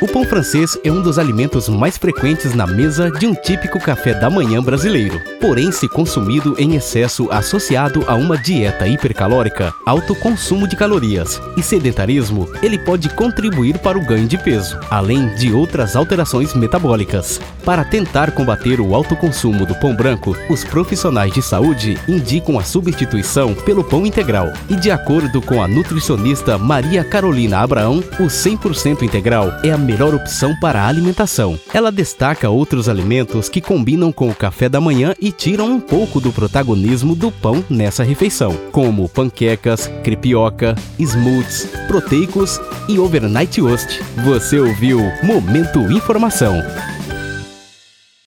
O pão francês é um dos alimentos mais frequentes na mesa de um típico café da manhã brasileiro. Porém, se consumido em excesso associado a uma dieta hipercalórica, alto consumo de calorias e sedentarismo, ele pode contribuir para o ganho de peso, além de outras alterações metabólicas. Para tentar combater o alto consumo do pão branco, os profissionais de saúde indicam a substituição pelo pão integral. E de acordo com a nutricionista Maria Carolina Abraão, o 100% integral é a melhor opção para a alimentação. Ela destaca outros alimentos que combinam com o café da manhã e tiram um pouco do protagonismo do pão nessa refeição, como panquecas, crepioca, smoothies, proteicos e overnight toast. Você ouviu Momento Informação.